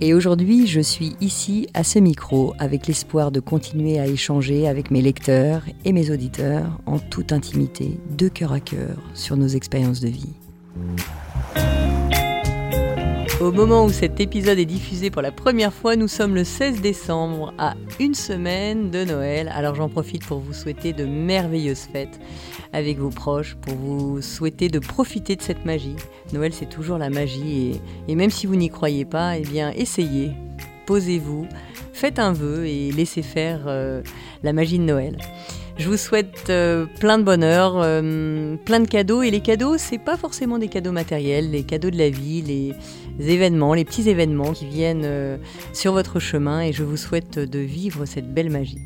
Et aujourd'hui, je suis ici à ce micro avec l'espoir de continuer à échanger avec mes lecteurs et mes auditeurs en toute intimité, de cœur à cœur, sur nos expériences de vie. Au moment où cet épisode est diffusé pour la première fois, nous sommes le 16 décembre, à une semaine de Noël. Alors j'en profite pour vous souhaiter de merveilleuses fêtes avec vos proches, pour vous souhaiter de profiter de cette magie. Noël, c'est toujours la magie, et, même si vous n'y croyez pas, eh bien, essayez, posez-vous, faites un vœu et laissez faire euh, la magie de Noël. Je vous souhaite euh, plein de bonheur, euh, plein de cadeaux. Et les cadeaux, c'est pas forcément des cadeaux matériels, les cadeaux de la vie, les, événements, les petits événements qui viennent euh, sur votre chemin. Et je vous souhaite de vivre cette belle magie.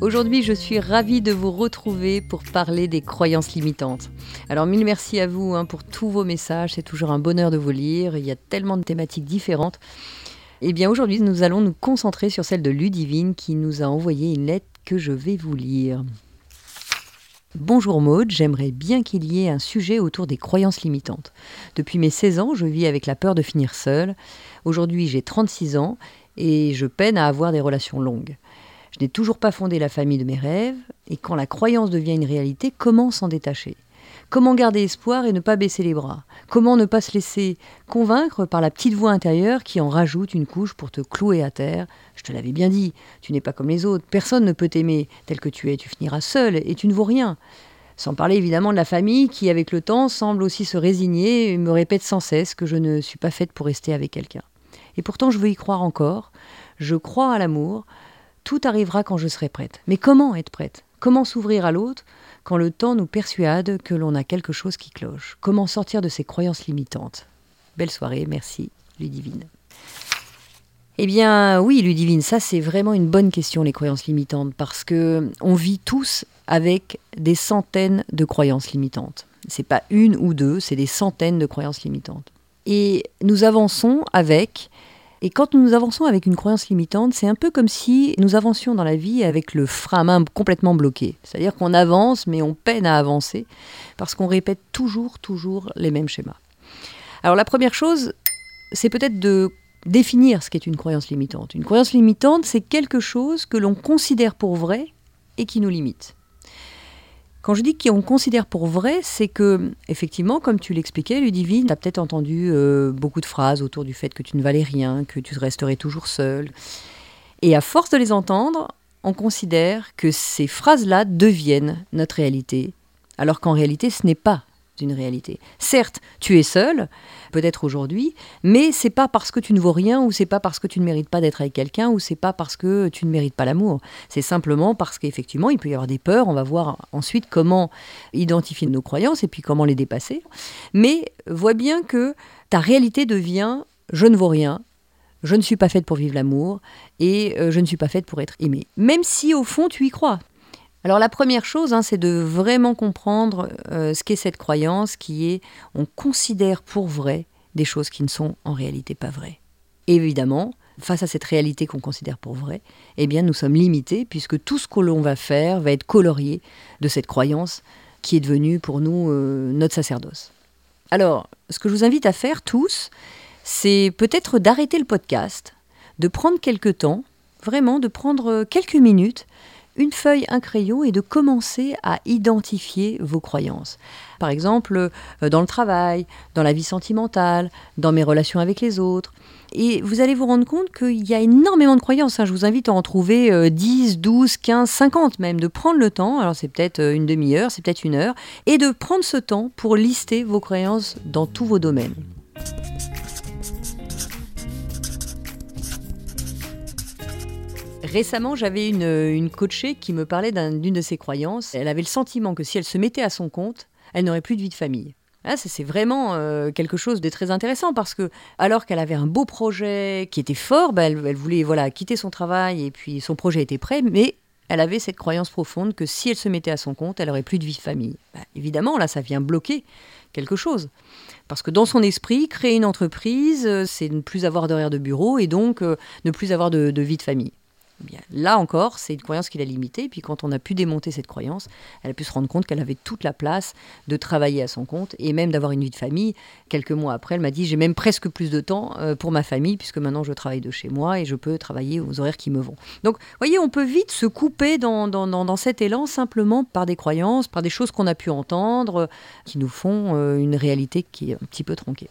Aujourd'hui, je suis ravie de vous retrouver pour parler des croyances limitantes. Alors, mille merci à vous hein, pour tous vos messages. C'est toujours un bonheur de vous lire. Il y a tellement de thématiques différentes. Eh bien, aujourd'hui, nous allons nous concentrer sur celle de Ludivine qui nous a envoyé une lettre que je vais vous lire. Bonjour Maude, j'aimerais bien qu'il y ait un sujet autour des croyances limitantes. Depuis mes 16 ans, je vis avec la peur de finir seule. Aujourd'hui, j'ai 36 ans et je peine à avoir des relations longues. Je n'ai toujours pas fondé la famille de mes rêves, et quand la croyance devient une réalité, comment s'en détacher? Comment garder espoir et ne pas baisser les bras? Comment ne pas se laisser convaincre par la petite voix intérieure qui en rajoute une couche pour te clouer à terre? Je te l'avais bien dit, tu n'es pas comme les autres, personne ne peut t'aimer tel que tu es, tu finiras seul et tu ne vaux rien. Sans parler évidemment de la famille qui, avec le temps, semble aussi se résigner et me répète sans cesse que je ne suis pas faite pour rester avec quelqu'un. Et pourtant, je veux y croire encore. Je crois à l'amour, tout arrivera quand je serai prête. Mais comment être prête? Comment s'ouvrir à l'autre quand le temps nous persuade que l'on a quelque chose qui cloche? Comment sortir de ces croyances limitantes? Belle soirée, merci, Ludivine. Eh bien, oui, Ludivine, ça c'est vraiment une bonne question, les croyances limitantes, parce que on vit tous avec des centaines de croyances limitantes. C'est pas une ou deux, c'est des centaines de croyances limitantes. Et nous avançons avec et quand nous avançons avec une croyance limitante, c'est un peu comme si nous avancions dans la vie avec le frein à main complètement bloqué. C'est-à-dire qu'on avance, mais on peine à avancer, parce qu'on répète toujours, toujours les mêmes schémas. Alors la première chose, c'est peut-être de définir ce qu'est une croyance limitante. Une croyance limitante, c'est quelque chose que l'on considère pour vrai et qui nous limite. Quand je dis qu'on considère pour vrai, c'est que, effectivement, comme tu l'expliquais, Ludivine, tu peut-être entendu euh, beaucoup de phrases autour du fait que tu ne valais rien, que tu resterais toujours seule. Et à force de les entendre, on considère que ces phrases-là deviennent notre réalité, alors qu'en réalité, ce n'est pas réalité. Certes, tu es seul, peut-être aujourd'hui, mais c'est pas parce que tu ne vaux rien ou c'est pas parce que tu ne mérites pas d'être avec quelqu'un ou c'est pas parce que tu ne mérites pas l'amour. C'est simplement parce qu'effectivement, il peut y avoir des peurs. On va voir ensuite comment identifier nos croyances et puis comment les dépasser. Mais vois bien que ta réalité devient je ne vaux rien, je ne suis pas faite pour vivre l'amour et euh, je ne suis pas faite pour être aimée. Même si au fond tu y crois, alors la première chose, hein, c'est de vraiment comprendre euh, ce qu'est cette croyance qui est on considère pour vrai des choses qui ne sont en réalité pas vraies. évidemment, face à cette réalité qu'on considère pour vraie, eh bien nous sommes limités puisque tout ce que l'on va faire va être colorié de cette croyance qui est devenue pour nous euh, notre sacerdoce. Alors, ce que je vous invite à faire tous, c'est peut-être d'arrêter le podcast, de prendre quelques temps, vraiment de prendre quelques minutes une feuille, un crayon et de commencer à identifier vos croyances. Par exemple, euh, dans le travail, dans la vie sentimentale, dans mes relations avec les autres. Et vous allez vous rendre compte qu'il y a énormément de croyances. Hein. Je vous invite à en trouver 10, 12, 15, 50 même, de prendre le temps, alors c'est peut-être euh, une demi-heure, c'est peut-être une heure, et de prendre ce temps pour lister vos croyances dans tous vos domaines. Récemment, j'avais une, une coachée qui me parlait d'une de ses croyances. Elle avait le sentiment que si elle se mettait à son compte, elle n'aurait plus de vie de famille. Ah, c'est vraiment euh, quelque chose de très intéressant parce que, alors qu'elle avait un beau projet qui était fort, bah, elle, voulait voilà quitter son travail et puis son projet était prêt, mais elle avait cette croyance profonde que si elle se mettait à son compte, elle aurait plus de vie de famille. Bah, évidemment, là, ça vient bloquer quelque chose. Parce que dans son esprit, créer une entreprise, euh, c'est ne plus avoir d'horaire de bureau et donc euh, ne plus avoir de vie de famille là encore, c'est une croyance qui l'a limitée. Puis quand on a pu démonter cette croyance, elle a pu se rendre compte qu'elle avait toute la place de travailler à son compte et même d'avoir une vie de famille. Quelques mois après, elle m'a dit j'ai même presque plus de temps euh, pour ma famille puisque maintenant je travaille de chez moi et je peux travailler aux horaires qui me vont. Donc, voyez, on peut vite se couper dans, dans, cet élan simplement par des croyances, par des choses qu'on a pu entendre, qui nous font euh, une réalité qui est un petit peu tronquée.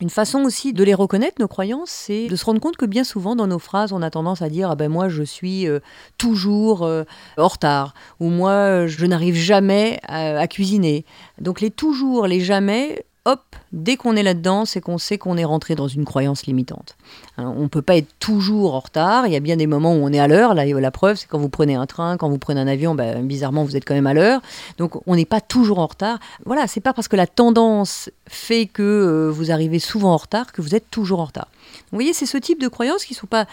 Une façon aussi de les reconnaître, nos croyances, c'est de se rendre compte que bien souvent dans nos phrases, on a tendance à dire ah ben moi je suis euh, toujours euh, en retard ou moi je n'arrive jamais à, cuisiner. Donc les toujours, les jamais dès qu'on est là-dedans, c'est qu'on sait qu'on est rentré dans une croyance limitante. Hein, on ne peut pas être toujours en retard, il y a bien des moments où on est à l'heure, la, la preuve c'est quand vous prenez un train, quand vous prenez un avion, ben, bizarrement vous êtes quand même à l'heure, donc on n'est pas toujours en retard. Voilà, c'est pas parce que la tendance fait que euh, vous arrivez souvent en retard que vous êtes toujours en retard. vous voyez, c'est ce type de croyances qui ne sont pas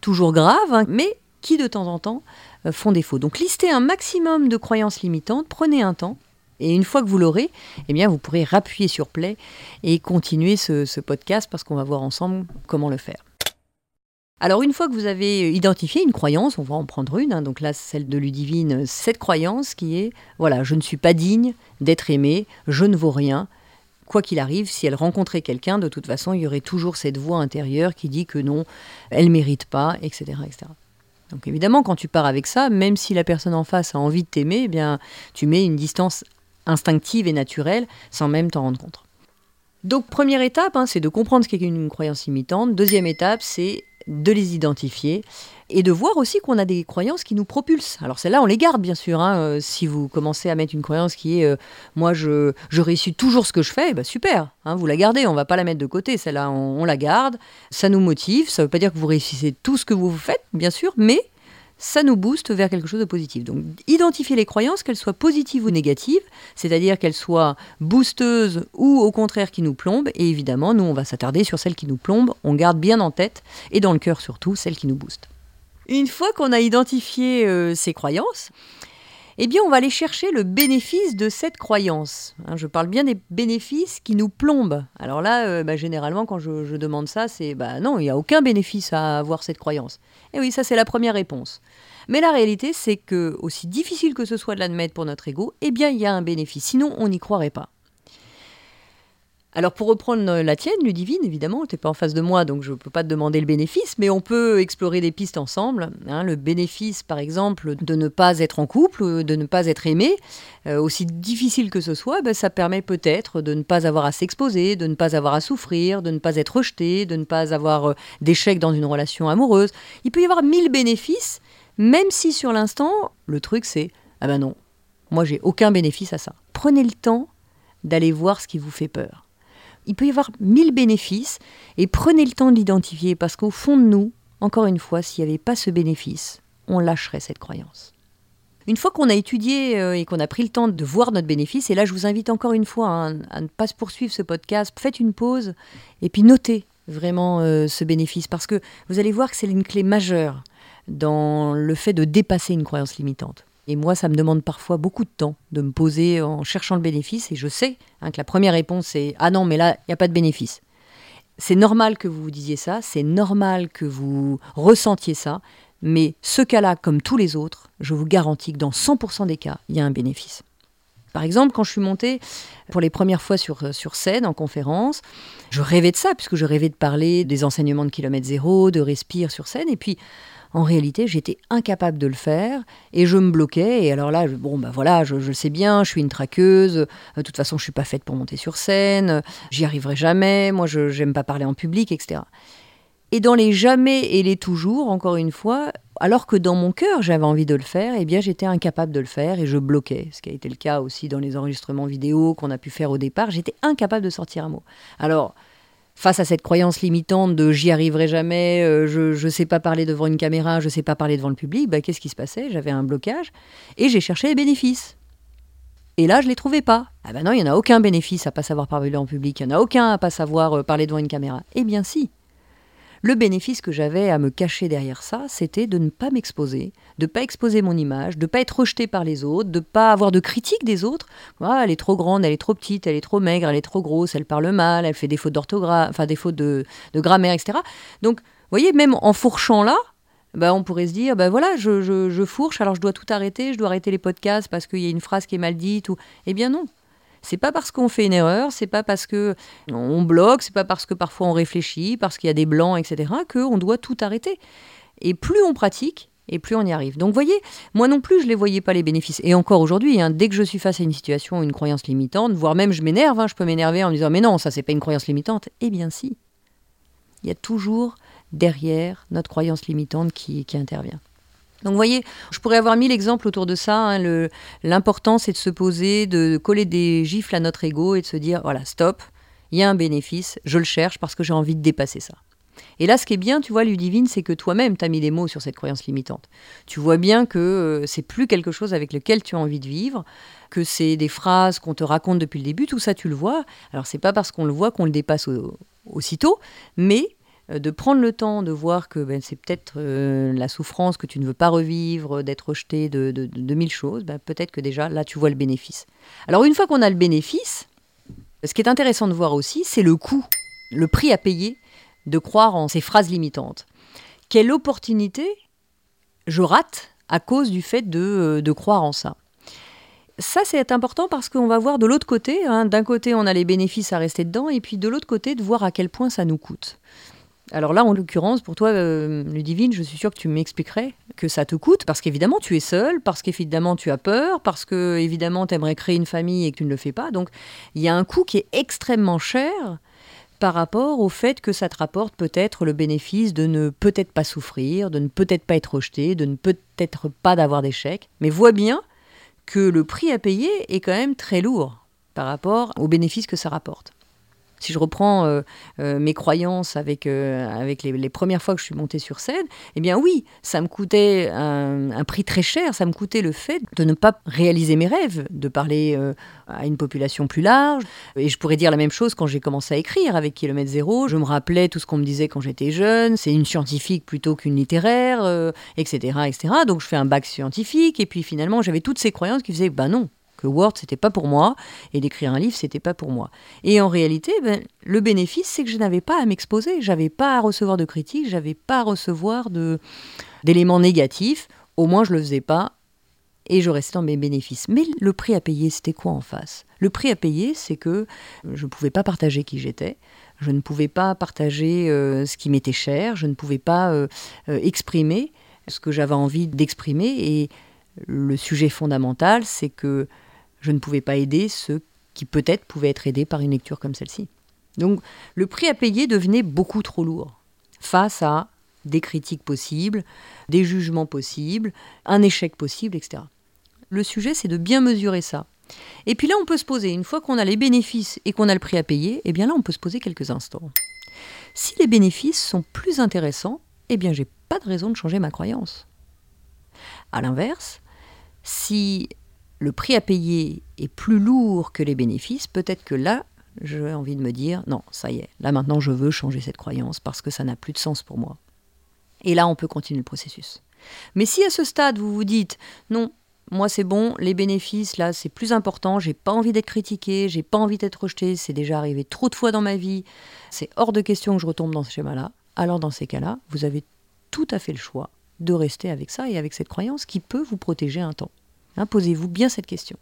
toujours graves, hein, mais qui de temps en temps euh, font défaut. Donc listez un maximum de croyances limitantes, prenez un temps, et une fois que vous l'aurez, eh bien, vous pourrez rappuyer sur play et continuer ce, podcast parce qu'on va voir ensemble comment le faire. Alors une fois que vous avez identifié une croyance, on va en prendre une, hein, donc là celle de Ludivine, cette croyance qui est, voilà, je ne suis pas digne d'être aimé, je ne vaux rien. Quoi qu'il arrive, si elle rencontrait quelqu'un, de toute façon, il y aurait toujours cette voix intérieure qui dit que non, elle ne mérite pas, etc., etc. Donc évidemment, quand tu pars avec ça, même si la personne en face a envie de t'aimer, eh bien, tu mets une distance instinctive et naturelle sans même t'en rendre compte. Donc première étape, hein, c'est de comprendre ce qu'est une croyance imitante. Deuxième étape, c'est de les identifier et de voir aussi qu'on a des croyances qui nous propulsent. Alors celles-là, on les garde bien sûr. Hein. Euh, si vous commencez à mettre une croyance qui est euh, moi je, réussis toujours ce que je fais, bah super, hein, vous la gardez, on va pas la mettre de côté. Celle-là, on, la garde, ça nous motive. Ça ne veut pas dire que vous réussissez tout ce que vous faites, bien sûr, mais ça nous booste vers quelque chose de positif. Donc identifier les croyances, qu'elles soient positives ou négatives, c'est-à-dire qu'elles soient boosteuses ou au contraire qui nous plombent. Et évidemment, nous, on va s'attarder sur celles qui nous plombent. On garde bien en tête et dans le cœur surtout celles qui nous boostent. Une fois qu'on a identifié euh, ces croyances, eh bien, on va aller chercher le bénéfice de cette croyance. Hein, je parle bien des bénéfices qui nous plombent. Alors là, euh, bah, généralement, quand je, demande ça, c'est bah non, il n'y a aucun bénéfice à avoir cette croyance. Et oui, ça, c'est la première réponse. Mais la réalité, c'est que, aussi difficile que ce soit de l'admettre pour notre ego, eh bien, il y a un bénéfice. Sinon, on n'y croirait pas. Alors pour reprendre la tienne, Ludivine, évidemment, tu n'es pas en face de moi, donc je ne peux pas te demander le bénéfice, mais on peut explorer des pistes ensemble. Hein. le bénéfice, par exemple, de ne pas être en couple, de ne pas être aimé, euh, aussi difficile que ce soit, ben, ça permet peut-être de ne pas avoir à s'exposer, de ne pas avoir à souffrir, de ne pas être rejeté, de ne pas avoir euh, d'échec dans une relation amoureuse. Il peut y avoir mille bénéfices, même si sur l'instant, le truc c'est ah ben non, moi j'ai aucun bénéfice à ça. Prenez le temps d'aller voir ce qui vous fait peur il peut y avoir mille bénéfices et prenez le temps de l'identifier parce qu'au fond de nous, encore une fois, s'il n'y avait pas ce bénéfice, on lâcherait cette croyance. Une fois qu'on a étudié euh, et qu'on a pris le temps de voir notre bénéfice, et là je vous invite encore une fois hein, à ne pas se poursuivre ce podcast, faites une pause et puis notez vraiment euh, ce bénéfice parce que vous allez voir que c'est une clé majeure dans le fait de dépasser une croyance limitante. Et moi, ça me demande parfois beaucoup de temps de me poser en cherchant le bénéfice. Et je sais hein, que la première réponse est Ah non, mais là, il n'y a pas de bénéfice. C'est normal que vous vous disiez ça, c'est normal que vous ressentiez ça, mais ce cas-là, comme tous les autres, je vous garantis que dans 100% des cas, il y a un bénéfice. Par exemple, quand je suis montée pour les premières fois sur, sur scène, en conférence, je rêvais de ça, puisque je rêvais de parler des enseignements de kilomètre zéro, de respire sur scène. Et puis, en réalité, j'étais incapable de le faire et je me bloquais. Et alors là, bon, bah voilà, je, le sais bien, je suis une traqueuse. De toute façon, je suis pas faite pour monter sur scène. J'y arriverai jamais. Moi, je n'aime pas parler en public, etc. Et dans les jamais et les toujours, encore une fois, alors que dans mon cœur j'avais envie de le faire, eh bien j'étais incapable de le faire et je bloquais. Ce qui a été le cas aussi dans les enregistrements vidéo qu'on a pu faire au départ, j'étais incapable de sortir un mot. Alors, face à cette croyance limitante de j'y arriverai jamais, euh, je ne sais pas parler devant une caméra, je ne sais pas parler devant le public, bah, qu'est-ce qui se passait? J'avais un blocage et j'ai cherché les bénéfices. Et là, je ne les trouvais pas. Ah ben non, il n'y en a aucun bénéfice à pas savoir parler en public, il n'y en a aucun à pas savoir euh, parler devant une caméra. Eh bien si, le bénéfice que j'avais à me cacher derrière ça, c'était de ne pas m'exposer, de ne pas exposer mon image, de ne pas être rejeté par les autres, de ne pas avoir de critique des autres. Ah, elle est trop grande, elle est trop petite, elle est trop maigre, elle est trop grosse, elle parle mal, elle fait des fautes d'orthographe, enfin des fautes de, grammaire, etc. Donc, vous voyez, même en fourchant là, bah, on pourrait se dire, ben voilà, je, je, fourche, alors je dois tout arrêter, je dois arrêter les podcasts parce qu'il y a une phrase qui est mal dite. Ou... Eh bien non, c'est pas parce qu'on fait une erreur, c'est pas parce que on bloque, c'est pas parce que parfois on réfléchit, parce qu'il y a des blancs, etc., qu'on doit tout arrêter. Et plus on pratique, et plus on y arrive. Donc, voyez, moi non plus, je ne les voyais pas les bénéfices. Et encore aujourd'hui, hein, dès que je suis face à une situation, une croyance limitante, voire même je m'énerve, hein, je peux m'énerver en me disant mais non, ça c'est pas une croyance limitante. Eh bien si, il y a toujours derrière notre croyance limitante qui intervient. Donc vous voyez, je pourrais avoir mille exemples autour de ça. Hein. L'important, c'est de se poser, de coller des gifles à notre ego et de se dire, voilà, stop, il y a un bénéfice, je le cherche parce que j'ai envie de dépasser ça. Et là, ce qui est bien, tu vois, Ludivine, c'est que toi-même, tu as mis des mots sur cette croyance limitante. Tu vois bien que euh, c'est plus quelque chose avec lequel tu as envie de vivre, que c'est des phrases qu'on te raconte depuis le début, tout ça, tu le vois. Alors, c'est pas parce qu'on le voit qu'on le dépasse aussitôt, mais de prendre le temps de voir que ben, c'est peut-être euh, la souffrance que tu ne veux pas revivre, d'être rejeté de, de, mille choses, ben, peut-être que déjà là tu vois le bénéfice. Alors une fois qu'on a le bénéfice, ce qui est intéressant de voir aussi, c'est le coût, le prix à payer de croire en ces phrases limitantes. Quelle opportunité je rate à cause du fait de, euh, croire en ça? Ça, c'est important parce qu'on va voir de l'autre côté. Hein. D'un côté, on a les bénéfices à rester dedans, et puis de l'autre côté, de voir à quel point ça nous coûte. Alors là, en l'occurrence, pour toi, euh, Ludivine, je suis sûre que tu m'expliquerais que ça te coûte, parce qu'évidemment, tu es seule, parce qu'évidemment, tu as peur, parce que, évidemment, tu aimerais créer une famille et que tu ne le fais pas. Donc, il y a un coût qui est extrêmement cher par rapport au fait que ça te rapporte peut-être le bénéfice de ne peut-être pas souffrir, de ne peut-être pas être rejeté, de ne peut-être pas d'avoir d'échec. Mais vois bien que le prix à payer est quand même très lourd par rapport au bénéfice que ça rapporte. Si je reprends euh, euh, mes croyances avec, euh, avec les, premières fois que je suis montée sur scène, eh bien oui, ça me coûtait un, prix très cher, ça me coûtait le fait de ne pas réaliser mes rêves, de parler à une population plus large. Et je pourrais dire la même chose quand j'ai commencé à écrire avec Kilomètre Zéro. Je me rappelais tout ce qu'on me disait quand j'étais jeune, c'est une scientifique plutôt qu'une littéraire, etc., etc. Donc je fais un bac scientifique, et puis finalement j'avais toutes ces croyances qui faisaient, ben non, que Word c'était pas pour moi et d'écrire un livre c'était pas pour moi. Et en réalité, ben, le bénéfice c'est que je n'avais pas à m'exposer, j'avais pas à recevoir de critiques, j'avais pas à recevoir de d'éléments négatifs. Au moins je le faisais pas et je restais dans mes bénéfices. Mais le prix à payer c'était quoi en face? Le prix à payer c'est que je ne pouvais pas partager qui j'étais. Je ne pouvais pas partager euh, ce qui m'était cher, je ne pouvais pas euh, euh, exprimer ce que j'avais envie d'exprimer. Et le sujet fondamental, c'est que je ne pouvais pas aider ceux qui peut-être pouvaient être aidés par une lecture comme celle-ci. Donc le prix à payer devenait beaucoup trop lourd face à des critiques possibles, des jugements possibles, un échec possible, etc. Le sujet, c'est de bien mesurer ça. Et puis là, on peut se poser, une fois qu'on a les bénéfices et qu'on a le prix à payer, eh bien là, on peut se poser quelques instants. Si les bénéfices sont plus intéressants, eh bien, j'ai pas de raison de changer ma croyance. À l'inverse, si le prix à payer est plus lourd que les bénéfices, peut-être que là, j'ai envie de me dire, non, ça y est, là maintenant je veux changer cette croyance parce que ça n'a plus de sens pour moi. Et là, on peut continuer le processus. Mais si à ce stade, vous vous dites, non, moi c'est bon, les bénéfices, là, c'est plus important, j'ai pas envie d'être critiqué, j'ai pas envie d'être rejeté, c'est déjà arrivé trop de fois dans ma vie, c'est hors de question que je retombe dans ce schéma-là, alors dans ces cas-là, vous avez tout à fait le choix de rester avec ça et avec cette croyance qui peut vous protéger un temps. Hein, posez-vous bien cette question.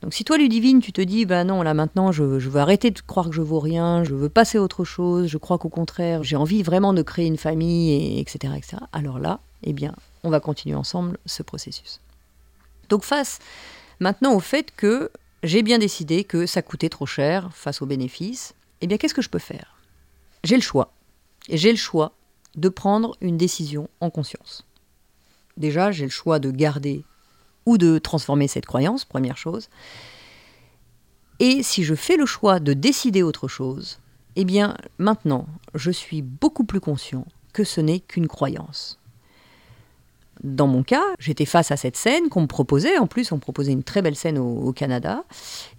Donc si toi, Ludivine, tu te dis, bah non, là maintenant, je, veux arrêter de croire que je vaux rien, je veux passer à autre chose, je crois qu'au contraire, j'ai envie vraiment de créer une famille, et, etc., etc., alors là, eh bien, on va continuer ensemble ce processus. Donc face maintenant au fait que j'ai bien décidé que ça coûtait trop cher face aux bénéfices, eh bien qu'est-ce que je peux faire? J'ai le choix. J'ai le choix de prendre une décision en conscience. Déjà, j'ai le choix de garder ou de transformer cette croyance, première chose. Et si je fais le choix de décider autre chose, eh bien maintenant, je suis beaucoup plus conscient que ce n'est qu'une croyance. Dans mon cas, j'étais face à cette scène qu'on me proposait. En plus, on me proposait une très belle scène au, Canada.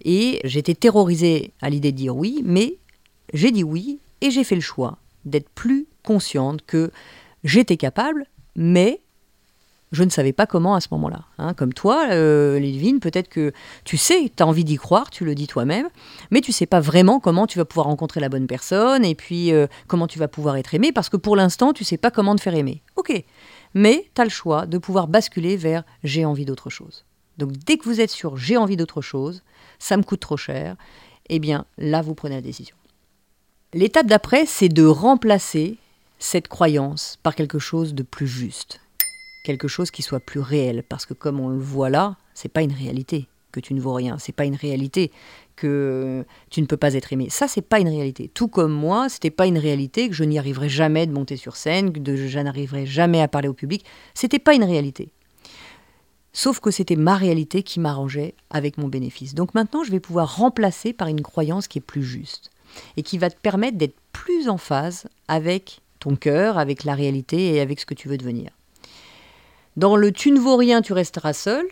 Et j'étais terrorisée à l'idée de dire oui, mais j'ai dit oui et j'ai fait le choix d'être plus consciente que j'étais capable, mais je ne savais pas comment à ce moment-là. Hein. Comme toi, euh, peut-être que tu sais, tu as envie d'y croire, tu le dis toi-même, mais tu sais pas vraiment comment tu vas pouvoir rencontrer la bonne personne et puis euh, comment tu vas pouvoir être aimé, parce que pour l'instant, tu sais pas comment te faire aimer. Ok, mais tu as le choix de pouvoir basculer vers j'ai envie d'autre chose. Donc dès que vous êtes sur j'ai envie d'autre chose, ça me coûte trop cher, eh bien là, vous prenez la décision. L'étape d'après, c'est de remplacer cette croyance par quelque chose de plus juste, quelque chose qui soit plus réel, parce que comme on le voit là, c'est pas une réalité que tu ne vaux rien, c'est pas une réalité que tu ne peux pas être aimé. Ça, c'est pas une réalité. Tout comme moi, c'était pas une réalité que je n'y arriverais jamais de monter sur scène, que je n'arriverais jamais à parler au public. C'était pas une réalité. Sauf que c'était ma réalité qui m'arrangeait avec mon bénéfice. Donc maintenant, je vais pouvoir remplacer par une croyance qui est plus juste et qui va te permettre d'être plus en phase avec ton cœur, avec la réalité et avec ce que tu veux devenir. Dans le tu ne vaux rien, tu resteras seul,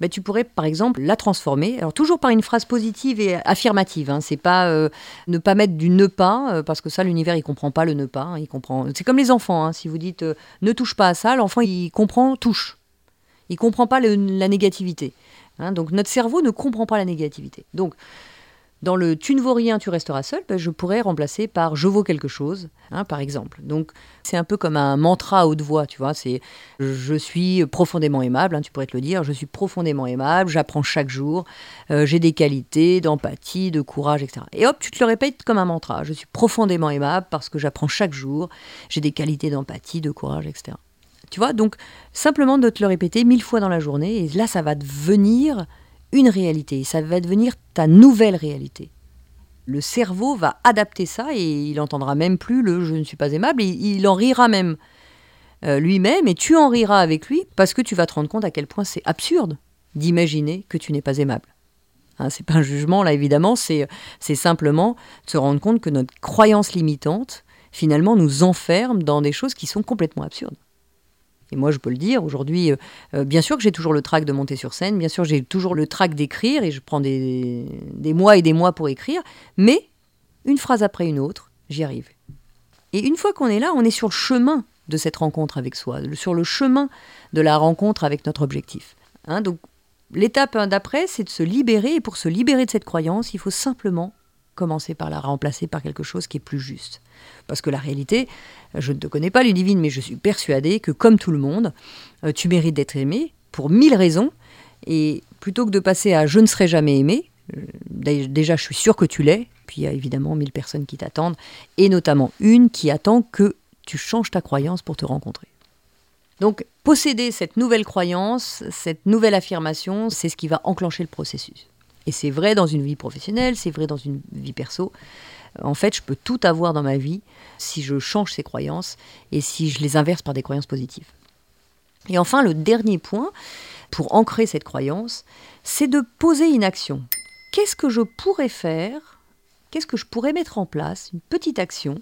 ben, tu pourrais par exemple la transformer, alors toujours par une phrase positive et affirmative. Hein. C'est pas euh, ne pas mettre du ne pas, euh, parce que ça l'univers il comprend pas le ne pas. Hein. il comprend. C'est comme les enfants. Hein. si vous dites euh, ne touche pas à ça, l'enfant il comprend touche. Il comprend pas la négativité. donc notre cerveau ne comprend pas la négativité. Donc dans le tu ne vaux rien, tu resteras seul, ben, je pourrais remplacer par je vaux quelque chose, hein, par exemple. Donc c'est un peu comme un mantra à haute voix, tu vois. C'est je suis profondément aimable, hein, tu pourrais te le dire. Je suis profondément aimable, j'apprends chaque jour, euh, j'ai des qualités d'empathie, de courage, etc. Et hop, tu te le répètes comme un mantra. Je suis profondément aimable parce que j'apprends chaque jour, j'ai des qualités d'empathie, de courage, etc. Tu vois, donc simplement de te le répéter mille fois dans la journée, et là ça va devenir une réalité, ça va devenir ta nouvelle réalité. Le cerveau va adapter ça et il entendra même plus le je ne suis pas aimable, il, en rira même euh, lui-même et tu en riras avec lui parce que tu vas te rendre compte à quel point c'est absurde d'imaginer que tu n'es pas aimable. Hein, c'est pas un jugement là évidemment, c'est simplement se rendre compte que notre croyance limitante finalement nous enferme dans des choses qui sont complètement absurdes. Et moi, je peux le dire, aujourd'hui, euh, euh, bien sûr que j'ai toujours le trac de monter sur scène, bien sûr j'ai toujours le trac d'écrire, et je prends des, des mois et des mois pour écrire, mais une phrase après une autre, j'y arrive. Et une fois qu'on est là, on est sur le chemin de cette rencontre avec soi, sur le chemin de la rencontre avec notre objectif. Hein, donc l'étape d'après, c'est de se libérer, et pour se libérer de cette croyance, il faut simplement commencer par la remplacer par quelque chose qui est plus juste. Parce que la réalité, je ne te connais pas, Ludivine, mais je suis persuadée que comme tout le monde, euh, tu mérites d'être aimé pour mille raisons. Et plutôt que de passer à je ne serai jamais aimé, euh, déjà je suis sûre que tu l'es, puis il y a évidemment mille personnes qui t'attendent, et notamment une qui attend que tu changes ta croyance pour te rencontrer. Donc posséder cette nouvelle croyance, cette nouvelle affirmation, c'est ce qui va enclencher le processus. Et c'est vrai dans une vie professionnelle, c'est vrai dans une vie perso. En fait, je peux tout avoir dans ma vie si je change ces croyances et si je les inverse par des croyances positives. Et enfin, le dernier point, pour ancrer cette croyance, c'est de poser une action. Qu'est-ce que je pourrais faire Qu'est-ce que je pourrais mettre en place Une petite action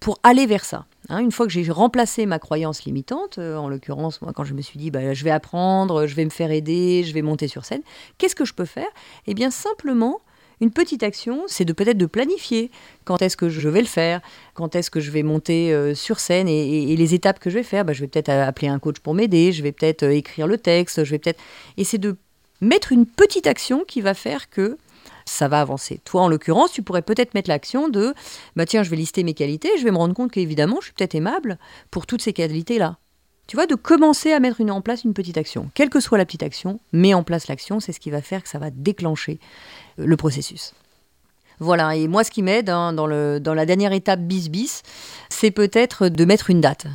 pour aller vers ça. Hein, une fois que j'ai remplacé ma croyance limitante, euh, en l'occurrence, moi, quand je me suis dit, bah, je vais apprendre, je vais me faire aider, je vais monter sur scène, qu'est-ce que je peux faire? Eh bien, simplement, une petite action, c'est de peut-être de planifier quand est-ce que je vais le faire, quand est-ce que je vais monter euh, sur scène et, les étapes que je vais faire. Bah, je vais peut-être appeler un coach pour m'aider, je vais peut-être euh, écrire le texte, je vais peut-être. Et c'est de mettre une petite action qui va faire que ça va avancer. Toi, en l'occurrence, tu pourrais peut-être mettre l'action de, bah tiens, je vais lister mes qualités, je vais me rendre compte qu'évidemment, je suis peut-être aimable pour toutes ces qualités-là. Tu vois, de commencer à mettre en place une petite action. Quelle que soit la petite action, mets en place l'action, c'est ce qui va faire que ça va déclencher euh, le processus. Voilà, et moi ce qui m'aide hein, dans, dans la dernière étape bis bis, c'est peut-être de mettre une date.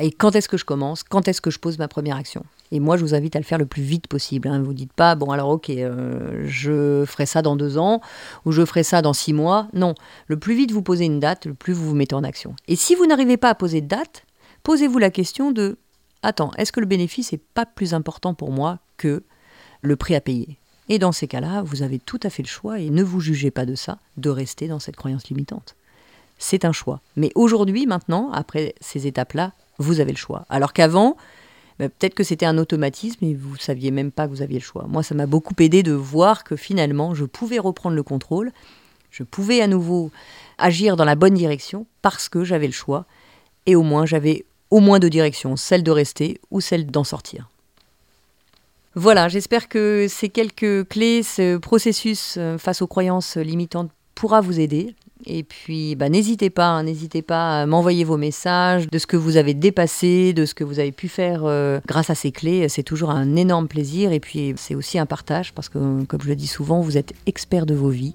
Et quand est-ce que je commence? Quand est-ce que je pose ma première action? Et moi, je vous invite à le faire le plus vite possible. Hein. Vous dites pas, bon alors ok, euh, je ferai ça dans deux ans ou je ferai ça dans six mois. Non, le plus vite vous posez une date, le plus vous vous mettez en action. Et si vous n'arrivez pas à poser de date, posez-vous la question de, attends, est-ce que le bénéfice n'est pas plus important pour moi que le prix à payer? Et dans ces cas-là, vous avez tout à fait le choix, et ne vous jugez pas de ça, de rester dans cette croyance limitante. C'est un choix. Mais aujourd'hui, maintenant, après ces étapes-là, vous avez le choix. Alors qu'avant, bah, peut-être que c'était un automatisme et vous ne saviez même pas que vous aviez le choix. Moi, ça m'a beaucoup aidé de voir que finalement, je pouvais reprendre le contrôle, je pouvais à nouveau agir dans la bonne direction parce que j'avais le choix et au moins j'avais au moins deux directions, celle de rester ou celle d'en sortir. Voilà, j'espère que ces quelques clés, ce processus euh, face aux croyances limitantes pourra vous aider. Et puis, bah, n'hésitez pas, hein, n'hésitez pas à m'envoyer vos messages de ce que vous avez dépassé, de ce que vous avez pu faire euh, grâce à ces clés. C'est toujours un énorme plaisir. Et puis, c'est aussi un partage parce que, comme je le dis souvent, vous êtes expert de vos vies.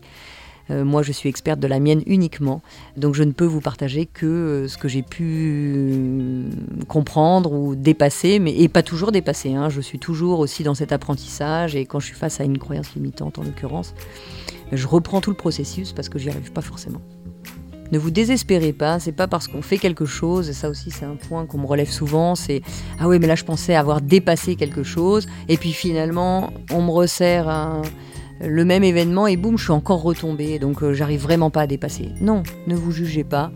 Euh, moi, je suis experte de la mienne uniquement. Donc, je ne peux vous partager que euh, ce que j'ai pu comprendre ou dépasser, mais et pas toujours dépasser. Hein. Je suis toujours aussi dans cet apprentissage. Et quand je suis face à une croyance limitante, en l'occurrence, je reprends tout le processus parce que j'y arrive pas forcément. Ne vous désespérez pas, c'est pas parce qu'on fait quelque chose, et ça aussi c'est un point qu'on me relève souvent, c'est ah oui mais là je pensais avoir dépassé quelque chose, et puis finalement on me resserre le même événement et boum je suis encore retombée, donc euh, j'arrive vraiment pas à dépasser. Non, ne vous jugez pas.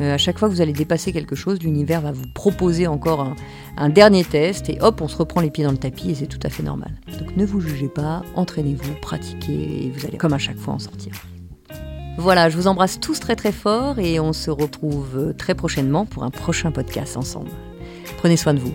Euh, à chaque fois que vous allez dépasser quelque chose, l'univers va vous proposer encore un, un dernier test et hop on se reprend les pieds dans le tapis et c'est tout à fait normal. Donc ne vous jugez pas, entraînez-vous, pratiquez et vous allez comme à chaque fois en sortir. Voilà, je vous embrasse tous très très fort et on se retrouve très prochainement pour un prochain podcast ensemble. Prenez soin de vous.